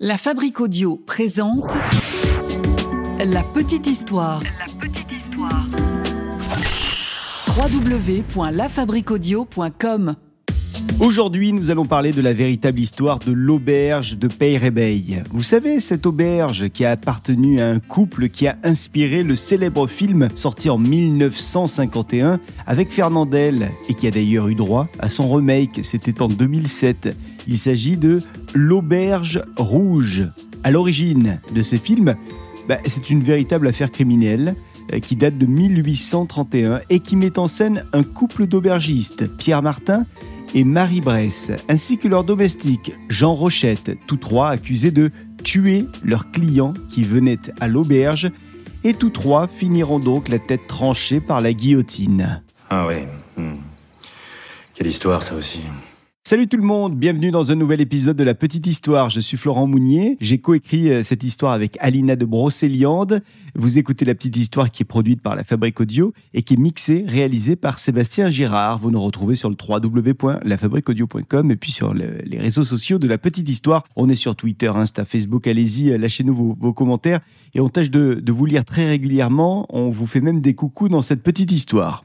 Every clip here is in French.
La Fabrique Audio présente La Petite Histoire. La petite histoire. www.lafabriqueaudio.com Aujourd'hui, nous allons parler de la véritable histoire de l'auberge de Peyrebeil. Vous savez, cette auberge qui a appartenu à un couple qui a inspiré le célèbre film sorti en 1951 avec Fernandel et qui a d'ailleurs eu droit à son remake, c'était en 2007. Il s'agit de L'auberge rouge. À l'origine de ces films, bah, c'est une véritable affaire criminelle euh, qui date de 1831 et qui met en scène un couple d'aubergistes, Pierre Martin et Marie Bresse, ainsi que leur domestique, Jean Rochette, tous trois accusés de tuer leurs clients qui venaient à l'auberge, et tous trois finiront donc la tête tranchée par la guillotine. Ah ouais. hmm. Quelle histoire ça aussi. Salut tout le monde, bienvenue dans un nouvel épisode de La Petite Histoire. Je suis Florent Mounier, j'ai coécrit euh, cette histoire avec Alina de Brocéliande. Vous écoutez La Petite Histoire qui est produite par la Fabrique Audio et qui est mixée, réalisée par Sébastien Girard. Vous nous retrouvez sur le www.lafabriqueaudio.com et puis sur le- les réseaux sociaux de La Petite Histoire. On est sur Twitter, Insta, Facebook, allez-y, euh, lâchez-nous vos, vos commentaires et on tâche de, de vous lire très régulièrement. On vous fait même des coucous dans cette petite histoire.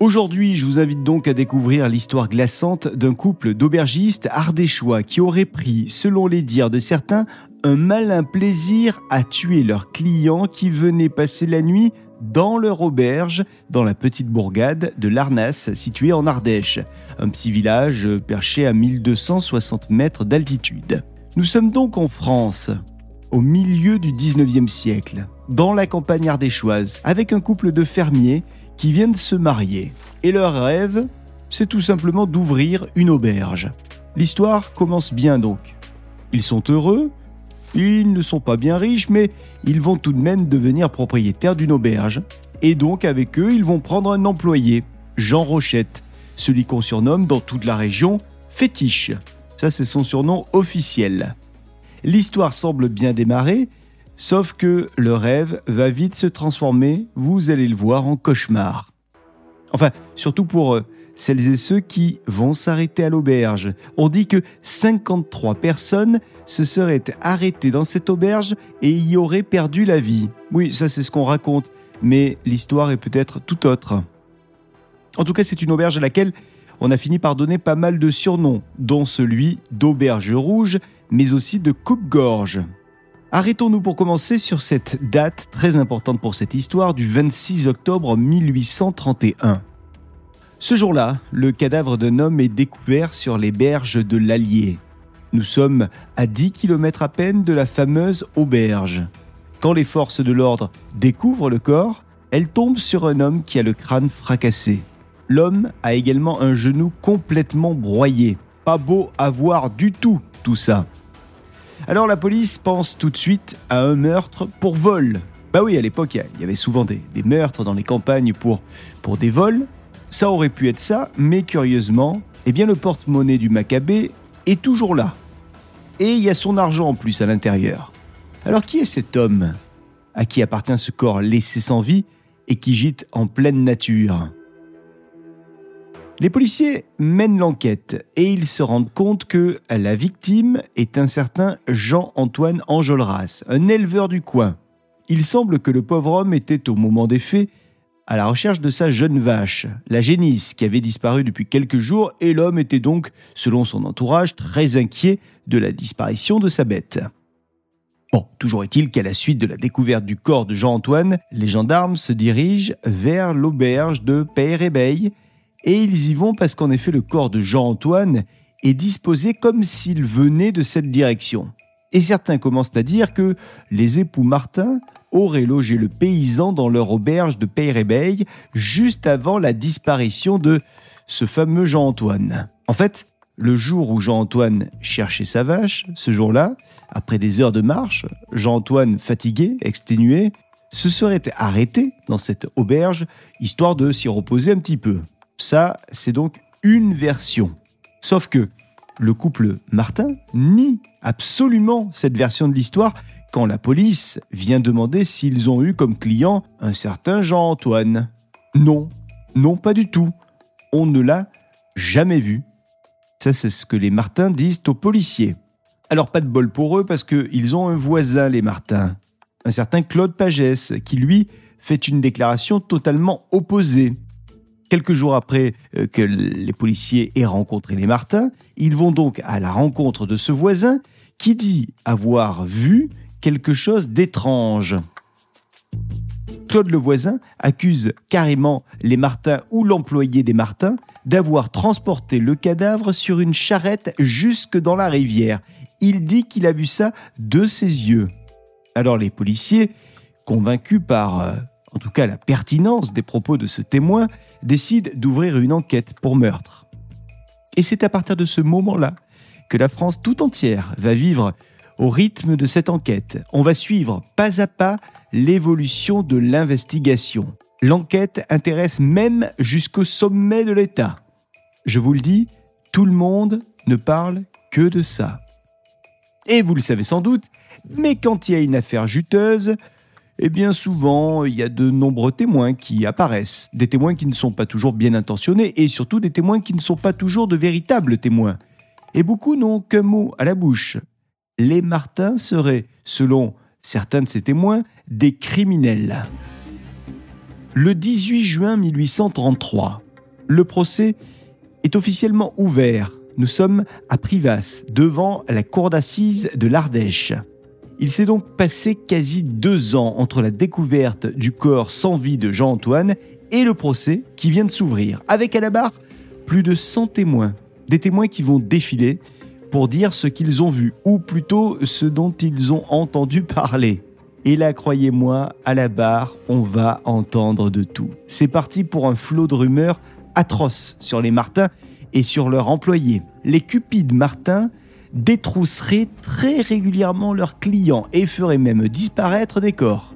Aujourd'hui, je vous invite donc à découvrir l'histoire glaçante d'un couple d'aubergistes ardéchois qui auraient pris, selon les dires de certains, un malin plaisir à tuer leurs clients qui venaient passer la nuit dans leur auberge dans la petite bourgade de Larnas située en Ardèche, un petit village perché à 1260 mètres d'altitude. Nous sommes donc en France, au milieu du 19e siècle, dans la campagne ardéchoise, avec un couple de fermiers qui viennent se marier. Et leur rêve, c'est tout simplement d'ouvrir une auberge. L'histoire commence bien donc. Ils sont heureux, ils ne sont pas bien riches, mais ils vont tout de même devenir propriétaires d'une auberge. Et donc avec eux, ils vont prendre un employé, Jean Rochette, celui qu'on surnomme dans toute la région Fétiche. Ça, c'est son surnom officiel. L'histoire semble bien démarrer, sauf que le rêve va vite se transformer, vous allez le voir, en cauchemar. Enfin, surtout pour euh, celles et ceux qui vont s'arrêter à l'auberge. On dit que 53 personnes se seraient arrêtées dans cette auberge et y auraient perdu la vie. Oui, ça c'est ce qu'on raconte, mais l'histoire est peut-être tout autre. En tout cas, c'est une auberge à laquelle on a fini par donner pas mal de surnoms, dont celui d'auberge rouge, mais aussi de coupe-gorge. Arrêtons-nous pour commencer sur cette date très importante pour cette histoire du 26 octobre 1831. Ce jour-là, le cadavre d'un homme est découvert sur les berges de l'Allier. Nous sommes à 10 km à peine de la fameuse auberge. Quand les forces de l'ordre découvrent le corps, elles tombent sur un homme qui a le crâne fracassé. L'homme a également un genou complètement broyé. Pas beau à voir du tout, tout ça. Alors la police pense tout de suite à un meurtre pour vol. Bah oui, à l'époque, il y avait souvent des, meurtres dans les campagnes pour, pour des vols. Ça aurait pu être ça, mais curieusement, eh bien le porte-monnaie du Maccabée est toujours là. Et il y a son argent en plus à l'intérieur. Alors qui est cet homme à qui appartient ce corps laissé sans vie et qui gîte en pleine nature? Les policiers mènent l'enquête et ils se rendent compte que la victime est un certain Jean-Antoine Enjolras, un éleveur du coin. Il semble que le pauvre homme était au moment des faits à la recherche de sa jeune vache, la génisse, qui avait disparu depuis quelques jours et l'homme était donc, selon son entourage, très inquiet de la disparition de sa bête. Bon, toujours est-il qu'à la suite de la découverte du corps de Jean-Antoine, les gendarmes se dirigent vers l'auberge de Peyrebeil et ils y vont parce qu'en effet le corps de Jean-Antoine est disposé comme s'il venait de cette direction. Et certains commencent à dire que les époux Martin auraient logé le paysan dans leur auberge de Peyrebeil juste avant la disparition de ce fameux Jean-Antoine. En fait, le jour où Jean-Antoine cherchait sa vache, ce jour-là, après des heures de marche, Jean-Antoine, fatigué, exténué, se serait arrêté dans cette auberge, histoire de s'y reposer un petit peu. Ça, c'est donc une version. Sauf que le couple Martin nie absolument cette version de l'histoire quand la police vient demander s'ils ont eu comme client un certain Jean-Antoine. Non, non pas du tout. On ne l'a jamais vu. Ça, c'est ce que les Martins disent aux policiers. Alors pas de bol pour eux parce qu'ils ont un voisin, les Martins, un certain Claude Pagès, qui lui fait une déclaration totalement opposée. Quelques jours après euh, que les policiers aient rencontré les Martins, ils vont donc à la rencontre de ce voisin qui dit avoir vu quelque chose d'étrange. Claude le voisin accuse carrément les Martins ou l'employé des Martins d'avoir transporté le cadavre sur une charrette jusque dans la rivière. Il dit qu'il a vu ça de ses yeux. Alors les policiers, convaincus par euh, en tout cas la pertinence des propos de ce témoin, décide d'ouvrir une enquête pour meurtre. Et c'est à partir de ce moment-là que la France tout entière va vivre au rythme de cette enquête. On va suivre pas à pas l'évolution de l'investigation. L'enquête intéresse même jusqu'au sommet de l'État. Je vous le dis, tout le monde ne parle que de ça. Et vous le savez sans doute, mais quand il y a une affaire juteuse, et bien souvent, il y a de nombreux témoins qui apparaissent, des témoins qui ne sont pas toujours bien intentionnés et surtout des témoins qui ne sont pas toujours de véritables témoins. Et beaucoup n'ont qu'un mot à la bouche. Les Martins seraient, selon certains de ces témoins, des criminels. Le 18 juin 1833, le procès est officiellement ouvert. Nous sommes à Privas, devant la cour d'assises de l'Ardèche. Il s'est donc passé quasi deux ans entre la découverte du corps sans vie de Jean-Antoine et le procès qui vient de s'ouvrir, avec à la barre plus de 100 témoins, des témoins qui vont défiler pour dire ce qu'ils ont vu, ou plutôt ce dont ils ont entendu parler. Et là, croyez-moi, à la barre, on va entendre de tout. C'est parti pour un flot de rumeurs atroces sur les Martins et sur leurs employés. Les cupides Martins détrousseraient très régulièrement leurs clients et feraient même disparaître des corps.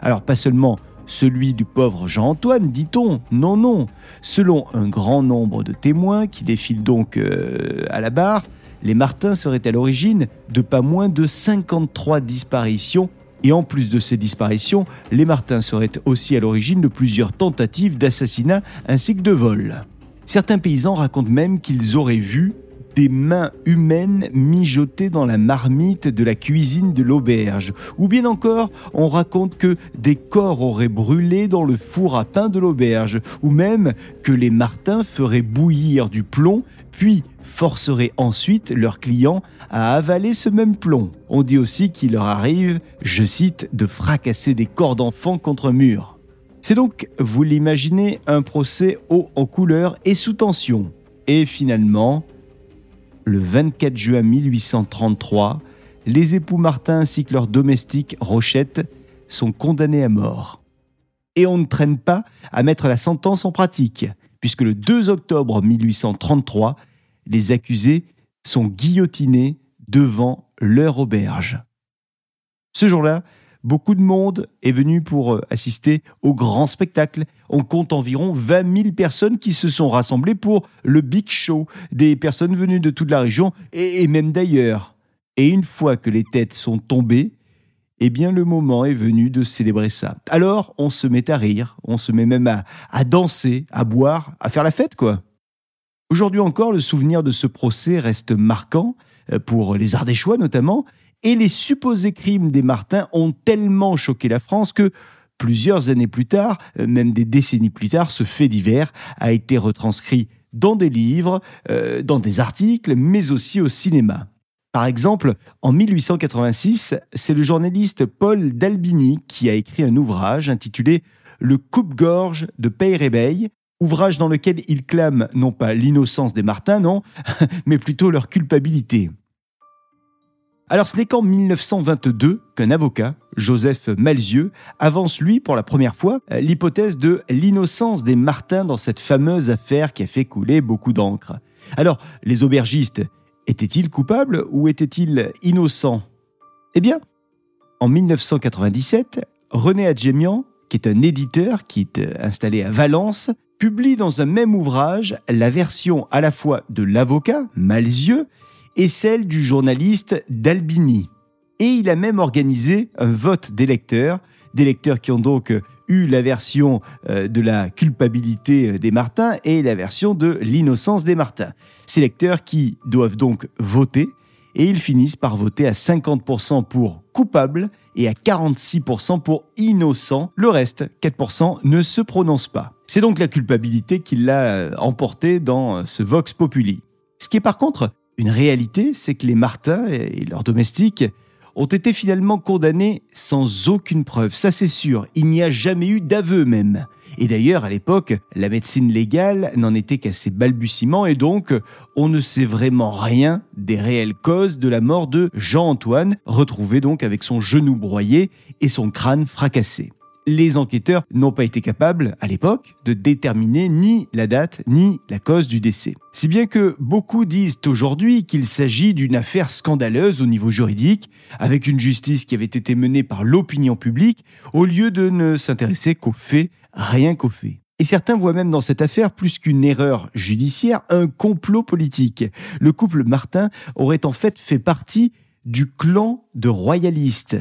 Alors pas seulement celui du pauvre Jean-Antoine, dit-on, non, non. Selon un grand nombre de témoins qui défilent donc euh, à la barre, les Martins seraient à l'origine de pas moins de 53 disparitions et en plus de ces disparitions, les Martins seraient aussi à l'origine de plusieurs tentatives d'assassinat ainsi que de vol. Certains paysans racontent même qu'ils auraient vu des mains humaines mijotées dans la marmite de la cuisine de l'auberge. Ou bien encore, on raconte que des corps auraient brûlé dans le four à pain de l'auberge. Ou même que les Martins feraient bouillir du plomb, puis forceraient ensuite leurs clients à avaler ce même plomb. On dit aussi qu'il leur arrive, je cite, de fracasser des corps d'enfants contre un mur. C'est donc, vous l'imaginez, un procès haut en couleur et sous tension. Et finalement, le 24 juin 1833, les époux Martin ainsi que leur domestique Rochette sont condamnés à mort. Et on ne traîne pas à mettre la sentence en pratique, puisque le 2 octobre 1833, les accusés sont guillotinés devant leur auberge. Ce jour-là, Beaucoup de monde est venu pour euh, assister au grand spectacle. On compte environ 20 000 personnes qui se sont rassemblées pour le Big Show, des personnes venues de toute la région et même d'ailleurs. Et une fois que les têtes sont tombées, eh bien le moment est venu de célébrer ça. Alors on se met à rire, on se met même à, à danser, à boire, à faire la fête quoi. Aujourd'hui encore, le souvenir de ce procès reste marquant, euh, pour les Ardéchois notamment, et les supposés crimes des Martins ont tellement choqué la France que plusieurs années plus tard, euh, même des décennies plus tard, ce fait divers a été retranscrit dans des livres, euh, dans des articles, mais aussi au cinéma. Par exemple, en 1886, c'est le journaliste Paul d'Albini qui a écrit un ouvrage intitulé Le coupe-gorge de Peyrebeil, ouvrage dans lequel il clame non pas l'innocence des Martins, non, mais plutôt leur culpabilité. Alors ce n'est qu'en 1922 qu'un avocat, Joseph Malzieux, avance lui pour la première fois l'hypothèse de l'innocence des Martins dans cette fameuse affaire qui a fait couler beaucoup d'encre. Alors les aubergistes étaient-ils coupables ou étaient-ils innocents? Eh bien, en 1997, René Adjemian, qui est un éditeur qui est installé à Valence, publie dans un même ouvrage la version à la fois de l'avocat, Malzieux, et celle du journaliste d'Albini. Et il a même organisé un vote des lecteurs, des lecteurs qui ont donc eu la version euh, de la culpabilité des Martins et la version de l'innocence des Martins. Ces lecteurs qui doivent donc voter et ils finissent par voter à 50% pour coupable et à 46% pour innocent. Le reste, 4%, ne se prononce pas. C'est donc la culpabilité qui l'a euh, emporté dans euh, ce Vox Populi. Ce qui est par contre une réalité, c'est que les Martins et leurs domestiques ont été finalement condamnés sans aucune preuve. Ça c'est sûr, il n'y a jamais eu d'aveu même. Et d'ailleurs, à l'époque, la médecine légale n'en était qu'à ses balbutiements et donc on ne sait vraiment rien des réelles causes de la mort de Jean-Antoine, retrouvé donc avec son genou broyé et son crâne fracassé les enquêteurs n'ont pas été capables, à l'époque, de déterminer ni la date ni la cause du décès. Si bien que beaucoup disent aujourd'hui qu'il s'agit d'une affaire scandaleuse au niveau juridique, avec une justice qui avait été menée par l'opinion publique, au lieu de ne s'intéresser qu'aux faits, rien qu'aux faits. Et certains voient même dans cette affaire plus qu'une erreur judiciaire, un complot politique. Le couple Martin aurait en fait fait partie du clan de royalistes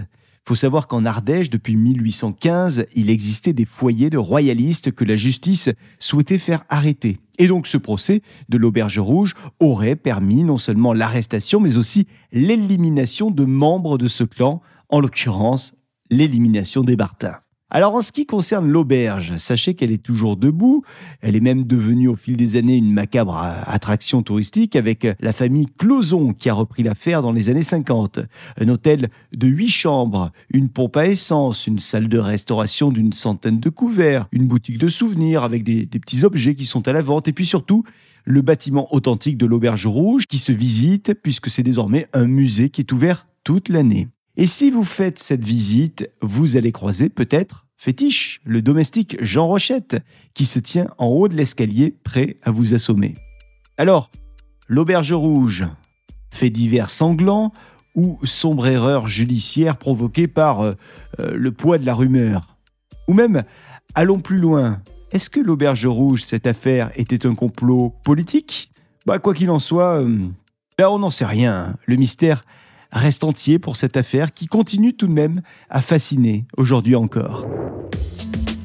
faut savoir qu'en Ardèche, depuis 1815, il existait des foyers de royalistes que la justice souhaitait faire arrêter. Et donc ce procès de l'Auberge Rouge aurait permis non seulement l'arrestation, mais aussi l'élimination de membres de ce clan, en l'occurrence l'élimination des Bartins. Alors en ce qui concerne l'auberge, sachez qu'elle est toujours debout. Elle est même devenue au fil des années une macabre attraction touristique avec la famille Closon qui a repris l'affaire dans les années 50. Un hôtel de huit chambres, une pompe à essence, une salle de restauration d'une centaine de couverts, une boutique de souvenirs avec des, des petits objets qui sont à la vente et puis surtout le bâtiment authentique de l'Auberge Rouge qui se visite puisque c'est désormais un musée qui est ouvert toute l'année. Et si vous faites cette visite, vous allez croiser peut-être Fétiche, le domestique Jean Rochette, qui se tient en haut de l'escalier prêt à vous assommer. Alors, l'auberge rouge, fait divers sanglant ou sombre erreur judiciaire provoquée par euh, euh, le poids de la rumeur Ou même, allons plus loin, est-ce que l'auberge rouge, cette affaire, était un complot politique? Bah quoi qu'il en soit, euh, là on n'en sait rien. Le mystère reste entier pour cette affaire qui continue tout de même à fasciner aujourd'hui encore.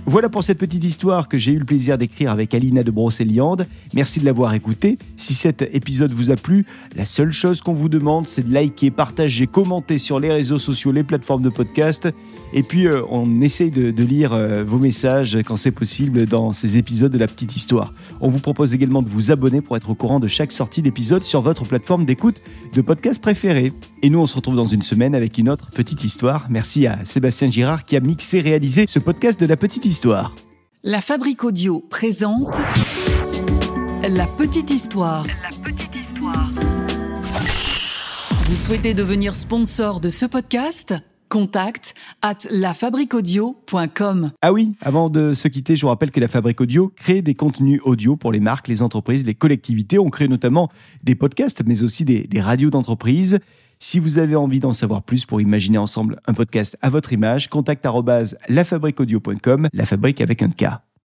Voilà pour cette petite histoire que j'ai eu le plaisir d'écrire avec Alina de Brocéliande. Merci de l'avoir écoutée. Si cet épisode vous a plu, la seule chose qu'on vous demande, c'est de liker, partager, commenter sur les réseaux sociaux, les plateformes de podcast. Et puis, euh, on essaye de, lire euh, vos messages quand c'est possible dans ces épisodes de la petite histoire. On vous propose également de vous abonner pour être au courant de chaque sortie d'épisode sur votre plateforme d'écoute de podcast préférée. Et nous, on se retrouve dans une semaine avec une autre petite histoire. Merci à Sébastien Girard qui a mixé réalisé ce podcast de la petite histoire. La Fabrique Audio présente La Petite Histoire. La Petite Histoire. Vous souhaitez devenir sponsor de ce podcast? Contact at lafabriquaudio.com. Ah oui, avant de se quitter, je vous rappelle que la Fabrique Audio crée des contenus audio pour les marques, les entreprises, les collectivités. On crée notamment des podcasts, mais aussi des, des radios d'entreprise. Si vous avez envie d'en savoir plus pour imaginer ensemble un podcast à votre image, contact lafabriqueaudio.com, la fabrique avec un K.